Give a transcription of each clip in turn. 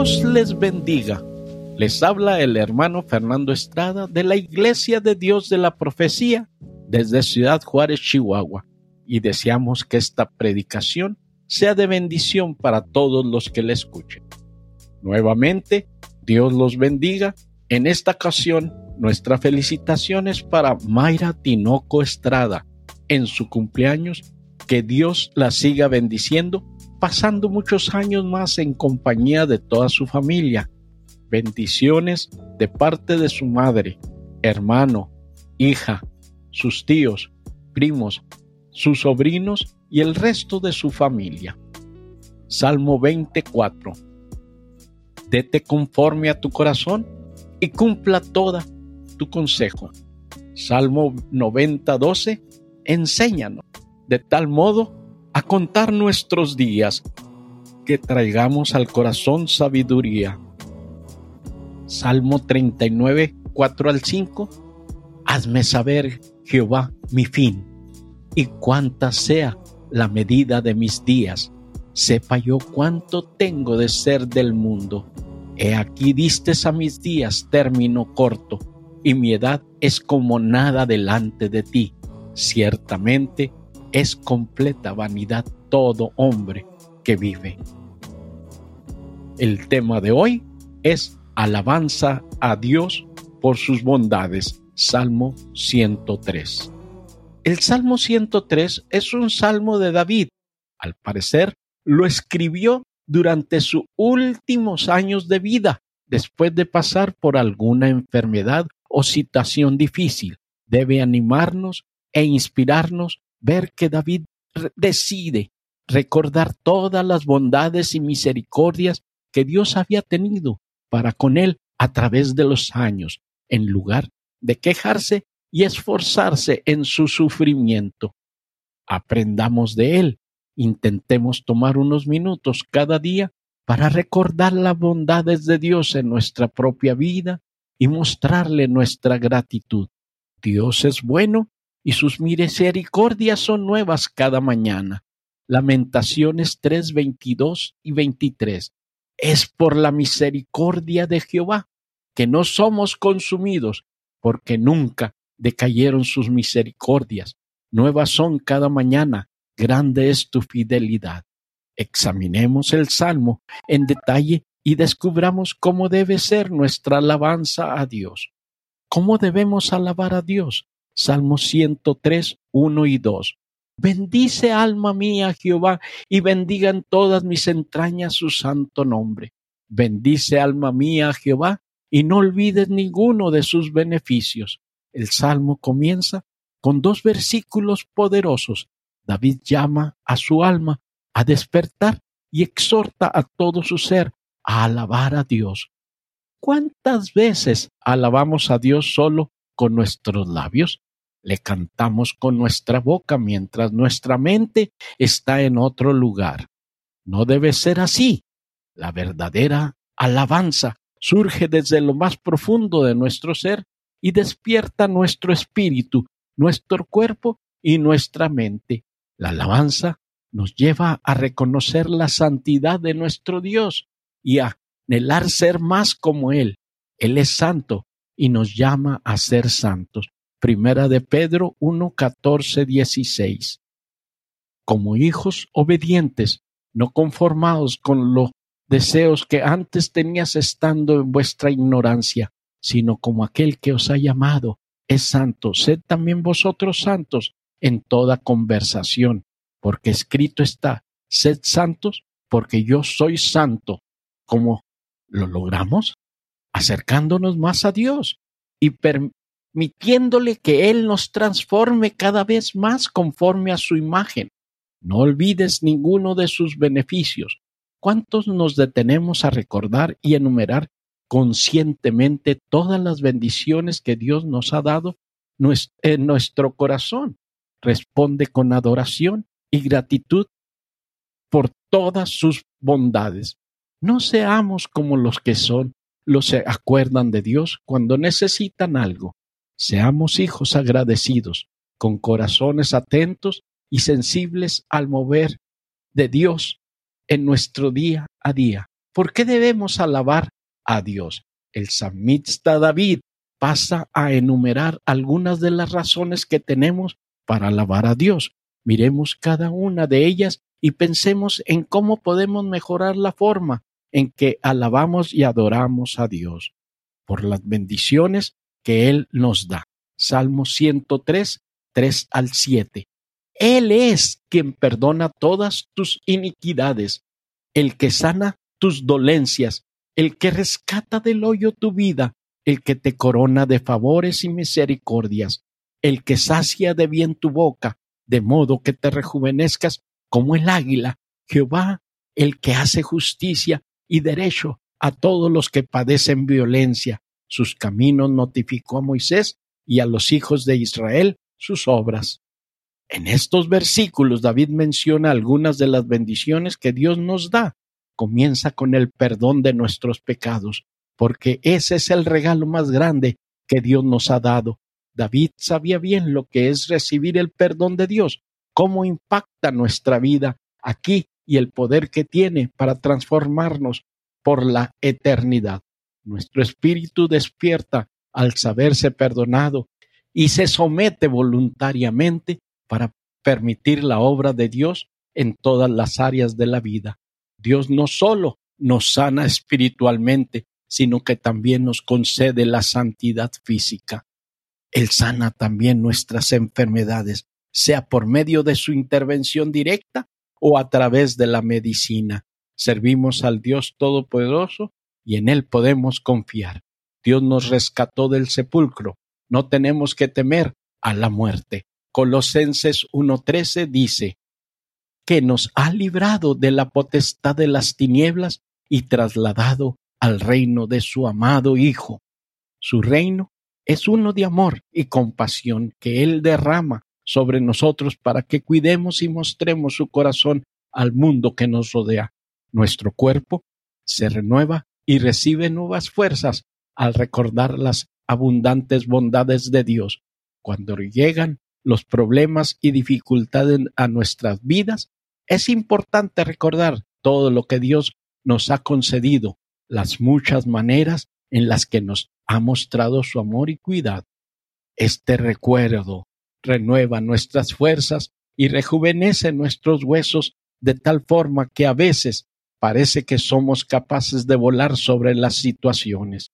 Dios les bendiga. Les habla el hermano Fernando Estrada de la Iglesia de Dios de la Profecía desde Ciudad Juárez, Chihuahua, y deseamos que esta predicación sea de bendición para todos los que la escuchen. Nuevamente, Dios los bendiga. En esta ocasión, nuestra felicitación es para Mayra Tinoco Estrada en su cumpleaños. Que Dios la siga bendiciendo, pasando muchos años más en compañía de toda su familia. Bendiciones de parte de su madre, hermano, hija, sus tíos, primos, sus sobrinos y el resto de su familia. Salmo 24 Dete conforme a tu corazón y cumpla toda tu consejo. Salmo 90, 12. Enséñanos de tal modo a contar nuestros días que traigamos al corazón sabiduría. Salmo 39, 4 al 5. Hazme saber, Jehová, mi fin, y cuánta sea la medida de mis días sepa yo cuánto tengo de ser del mundo. He aquí distes a mis días término corto, y mi edad es como nada delante de ti. Ciertamente es completa vanidad todo hombre que vive. El tema de hoy es alabanza a Dios por sus bondades. Salmo 103. El Salmo 103 es un salmo de David. Al parecer, lo escribió durante sus últimos años de vida, después de pasar por alguna enfermedad o situación difícil. Debe animarnos e inspirarnos ver que David decide recordar todas las bondades y misericordias que Dios había tenido para con él a través de los años, en lugar de quejarse y esforzarse en su sufrimiento. Aprendamos de él Intentemos tomar unos minutos cada día para recordar las bondades de Dios en nuestra propia vida y mostrarle nuestra gratitud. Dios es bueno y sus misericordias son nuevas cada mañana. Lamentaciones 3, 22 y 23. Es por la misericordia de Jehová que no somos consumidos, porque nunca decayeron sus misericordias. Nuevas son cada mañana grande es tu fidelidad. Examinemos el Salmo en detalle y descubramos cómo debe ser nuestra alabanza a Dios. ¿Cómo debemos alabar a Dios? Salmo 103, 1 y 2. Bendice alma mía Jehová y bendigan todas mis entrañas su santo nombre. Bendice alma mía Jehová y no olvides ninguno de sus beneficios. El salmo comienza con dos versículos poderosos David llama a su alma a despertar y exhorta a todo su ser a alabar a Dios. ¿Cuántas veces alabamos a Dios solo con nuestros labios? Le cantamos con nuestra boca mientras nuestra mente está en otro lugar. No debe ser así. La verdadera alabanza surge desde lo más profundo de nuestro ser y despierta nuestro espíritu, nuestro cuerpo y nuestra mente. La alabanza nos lleva a reconocer la santidad de nuestro Dios y a anhelar ser más como Él. Él es santo y nos llama a ser santos. Primera de Pedro 1, 14, 16. Como hijos obedientes, no conformados con los deseos que antes tenías estando en vuestra ignorancia, sino como aquel que os ha llamado es santo. Sed también vosotros santos en toda conversación, porque escrito está, sed santos, porque yo soy santo. ¿Cómo lo logramos? Acercándonos más a Dios y permitiéndole que Él nos transforme cada vez más conforme a su imagen. No olvides ninguno de sus beneficios. ¿Cuántos nos detenemos a recordar y enumerar conscientemente todas las bendiciones que Dios nos ha dado en nuestro corazón? responde con adoración y gratitud por todas sus bondades. No seamos como los que son, los se acuerdan de Dios cuando necesitan algo. Seamos hijos agradecidos, con corazones atentos y sensibles al mover de Dios en nuestro día a día. ¿Por qué debemos alabar a Dios? El samista David pasa a enumerar algunas de las razones que tenemos para alabar a Dios. Miremos cada una de ellas y pensemos en cómo podemos mejorar la forma en que alabamos y adoramos a Dios por las bendiciones que Él nos da. Salmo 103, 3 al 7. Él es quien perdona todas tus iniquidades, el que sana tus dolencias, el que rescata del hoyo tu vida, el que te corona de favores y misericordias, el que sacia de bien tu boca, de modo que te rejuvenezcas como el águila, Jehová, el que hace justicia y derecho a todos los que padecen violencia. Sus caminos notificó a Moisés y a los hijos de Israel sus obras. En estos versículos David menciona algunas de las bendiciones que Dios nos da. Comienza con el perdón de nuestros pecados, porque ese es el regalo más grande que Dios nos ha dado. David sabía bien lo que es recibir el perdón de Dios, cómo impacta nuestra vida aquí y el poder que tiene para transformarnos por la eternidad. Nuestro espíritu despierta al saberse perdonado y se somete voluntariamente para permitir la obra de Dios en todas las áreas de la vida. Dios no solo nos sana espiritualmente, sino que también nos concede la santidad física. Él sana también nuestras enfermedades, sea por medio de su intervención directa o a través de la medicina. Servimos al Dios Todopoderoso y en Él podemos confiar. Dios nos rescató del sepulcro. No tenemos que temer a la muerte. Colosenses 1.13 dice, que nos ha librado de la potestad de las tinieblas y trasladado al reino de su amado Hijo. Su reino es uno de amor y compasión que Él derrama sobre nosotros para que cuidemos y mostremos su corazón al mundo que nos rodea. Nuestro cuerpo se renueva y recibe nuevas fuerzas al recordar las abundantes bondades de Dios. Cuando llegan los problemas y dificultades a nuestras vidas, es importante recordar todo lo que Dios nos ha concedido, las muchas maneras en las que nos ha mostrado su amor y cuidado. Este recuerdo renueva nuestras fuerzas y rejuvenece nuestros huesos de tal forma que a veces parece que somos capaces de volar sobre las situaciones.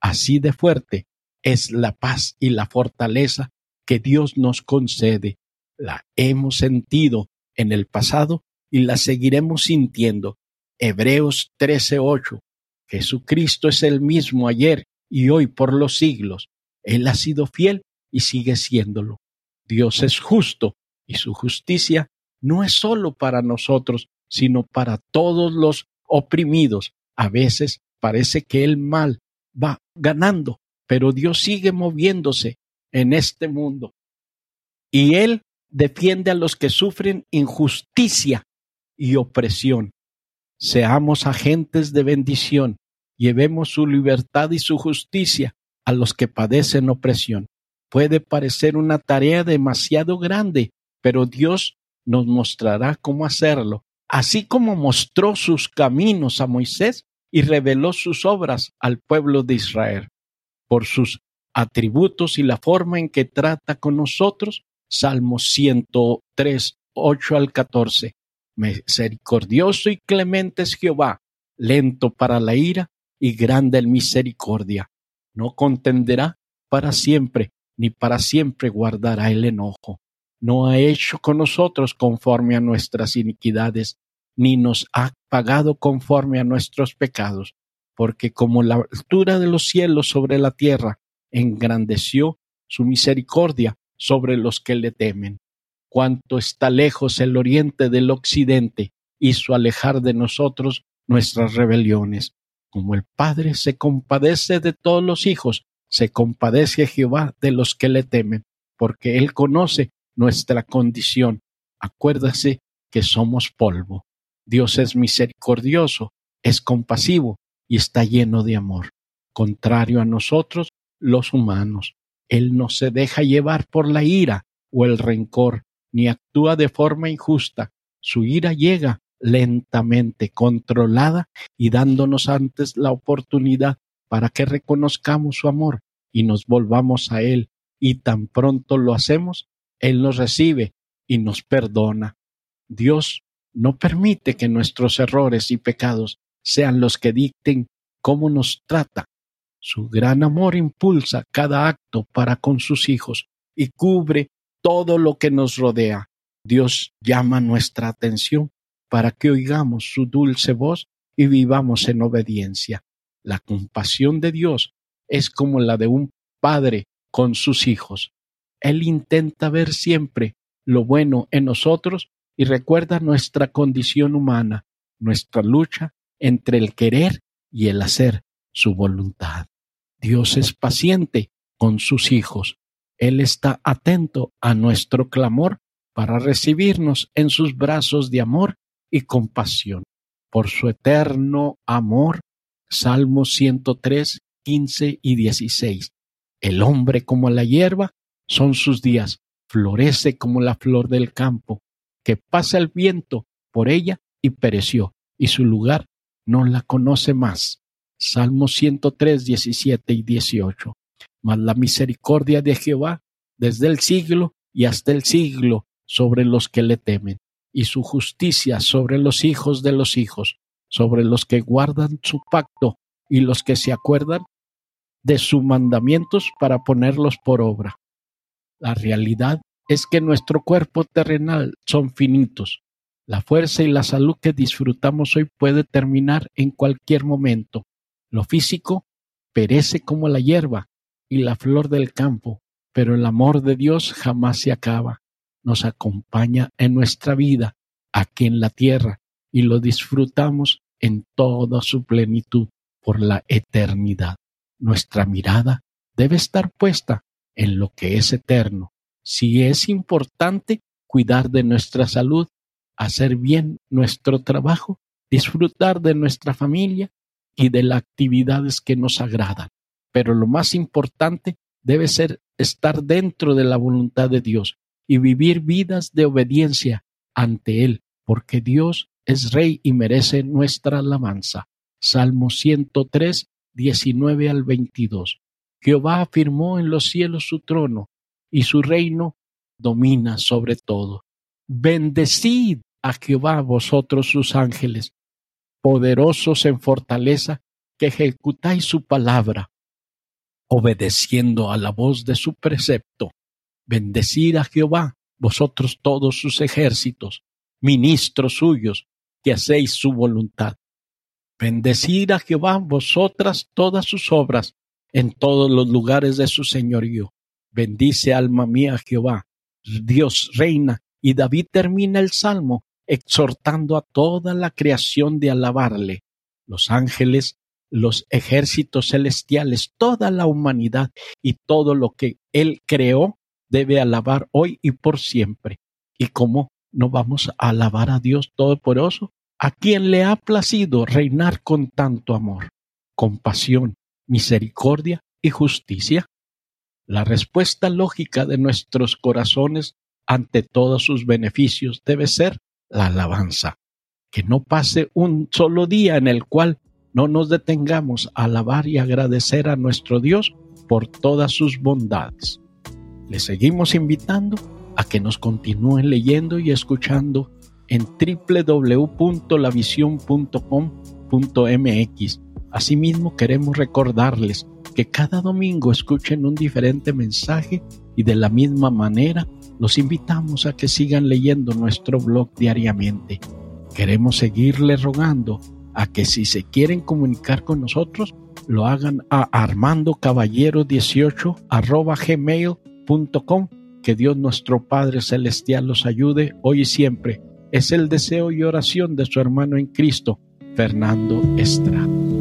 Así de fuerte es la paz y la fortaleza que Dios nos concede. La hemos sentido en el pasado y la seguiremos sintiendo. Hebreos 13:8. Jesucristo es el mismo ayer y hoy por los siglos. Él ha sido fiel y sigue siéndolo. Dios es justo y su justicia no es sólo para nosotros, sino para todos los oprimidos. A veces parece que el mal va ganando, pero Dios sigue moviéndose en este mundo. Y Él defiende a los que sufren injusticia y opresión. Seamos agentes de bendición, llevemos su libertad y su justicia a los que padecen opresión. Puede parecer una tarea demasiado grande, pero Dios nos mostrará cómo hacerlo, así como mostró sus caminos a Moisés y reveló sus obras al pueblo de Israel. Por sus atributos y la forma en que trata con nosotros, Salmo 103, 8 al 14. Misericordioso y clemente es Jehová, lento para la ira y grande en misericordia. No contenderá para siempre, ni para siempre guardará el enojo. No ha hecho con nosotros conforme a nuestras iniquidades, ni nos ha pagado conforme a nuestros pecados, porque como la altura de los cielos sobre la tierra, engrandeció su misericordia sobre los que le temen. Cuánto está lejos el oriente del occidente, hizo alejar de nosotros nuestras rebeliones. Como el Padre se compadece de todos los hijos, se compadece Jehová de los que le temen, porque Él conoce nuestra condición. Acuérdase que somos polvo. Dios es misericordioso, es compasivo y está lleno de amor. Contrario a nosotros, los humanos, Él no se deja llevar por la ira o el rencor, ni actúa de forma injusta. Su ira llega lentamente, controlada y dándonos antes la oportunidad para que reconozcamos su amor y nos volvamos a Él. Y tan pronto lo hacemos, Él nos recibe y nos perdona. Dios no permite que nuestros errores y pecados sean los que dicten cómo nos trata. Su gran amor impulsa cada acto para con sus hijos y cubre todo lo que nos rodea. Dios llama nuestra atención para que oigamos su dulce voz y vivamos en obediencia. La compasión de Dios es como la de un padre con sus hijos. Él intenta ver siempre lo bueno en nosotros y recuerda nuestra condición humana, nuestra lucha entre el querer y el hacer su voluntad. Dios es paciente con sus hijos. Él está atento a nuestro clamor para recibirnos en sus brazos de amor y compasión. Por su eterno amor, Salmos 103, 15 y 16. El hombre como la hierba son sus días, florece como la flor del campo, que pasa el viento por ella y pereció, y su lugar no la conoce más. Salmos 103, 17 y 18. Mas la misericordia de Jehová desde el siglo y hasta el siglo sobre los que le temen, y su justicia sobre los hijos de los hijos, sobre los que guardan su pacto y los que se acuerdan de sus mandamientos para ponerlos por obra. La realidad es que nuestro cuerpo terrenal son finitos. La fuerza y la salud que disfrutamos hoy puede terminar en cualquier momento. Lo físico perece como la hierba y la flor del campo, pero el amor de Dios jamás se acaba. Nos acompaña en nuestra vida, aquí en la tierra, y lo disfrutamos en toda su plenitud por la eternidad. Nuestra mirada debe estar puesta en lo que es eterno. Si es importante cuidar de nuestra salud, hacer bien nuestro trabajo, disfrutar de nuestra familia y de las actividades que nos agradan. Pero lo más importante debe ser estar dentro de la voluntad de Dios y vivir vidas de obediencia ante Él, porque Dios es Rey y merece nuestra alabanza. Salmo 103, 19 al 22. Jehová afirmó en los cielos su trono, y su reino domina sobre todo. Bendecid a Jehová vosotros sus ángeles, poderosos en fortaleza, que ejecutáis su palabra, obedeciendo a la voz de su precepto. Bendecid a Jehová vosotros todos sus ejércitos, ministros suyos, que hacéis su voluntad. Bendecid a Jehová vosotras todas sus obras en todos los lugares de su señorío. Bendice alma mía Jehová. Dios reina. Y David termina el salmo exhortando a toda la creación de alabarle. Los ángeles, los ejércitos celestiales, toda la humanidad y todo lo que él creó debe alabar hoy y por siempre. ¿Y cómo no vamos a alabar a Dios Todopoderoso? a quien le ha placido reinar con tanto amor, compasión, misericordia y justicia? La respuesta lógica de nuestros corazones ante todos sus beneficios debe ser la alabanza. Que no pase un solo día en el cual no nos detengamos a alabar y agradecer a nuestro Dios por todas sus bondades. Le seguimos invitando a que nos continúen leyendo y escuchando en www.lavision.com.mx. Asimismo, queremos recordarles que cada domingo escuchen un diferente mensaje y de la misma manera los invitamos a que sigan leyendo nuestro blog diariamente. Queremos seguirles rogando a que si se quieren comunicar con nosotros, lo hagan a armandocaballero18 gmail.com. Que Dios nuestro Padre Celestial los ayude hoy y siempre es el deseo y oración de su hermano en Cristo, Fernando Estrada.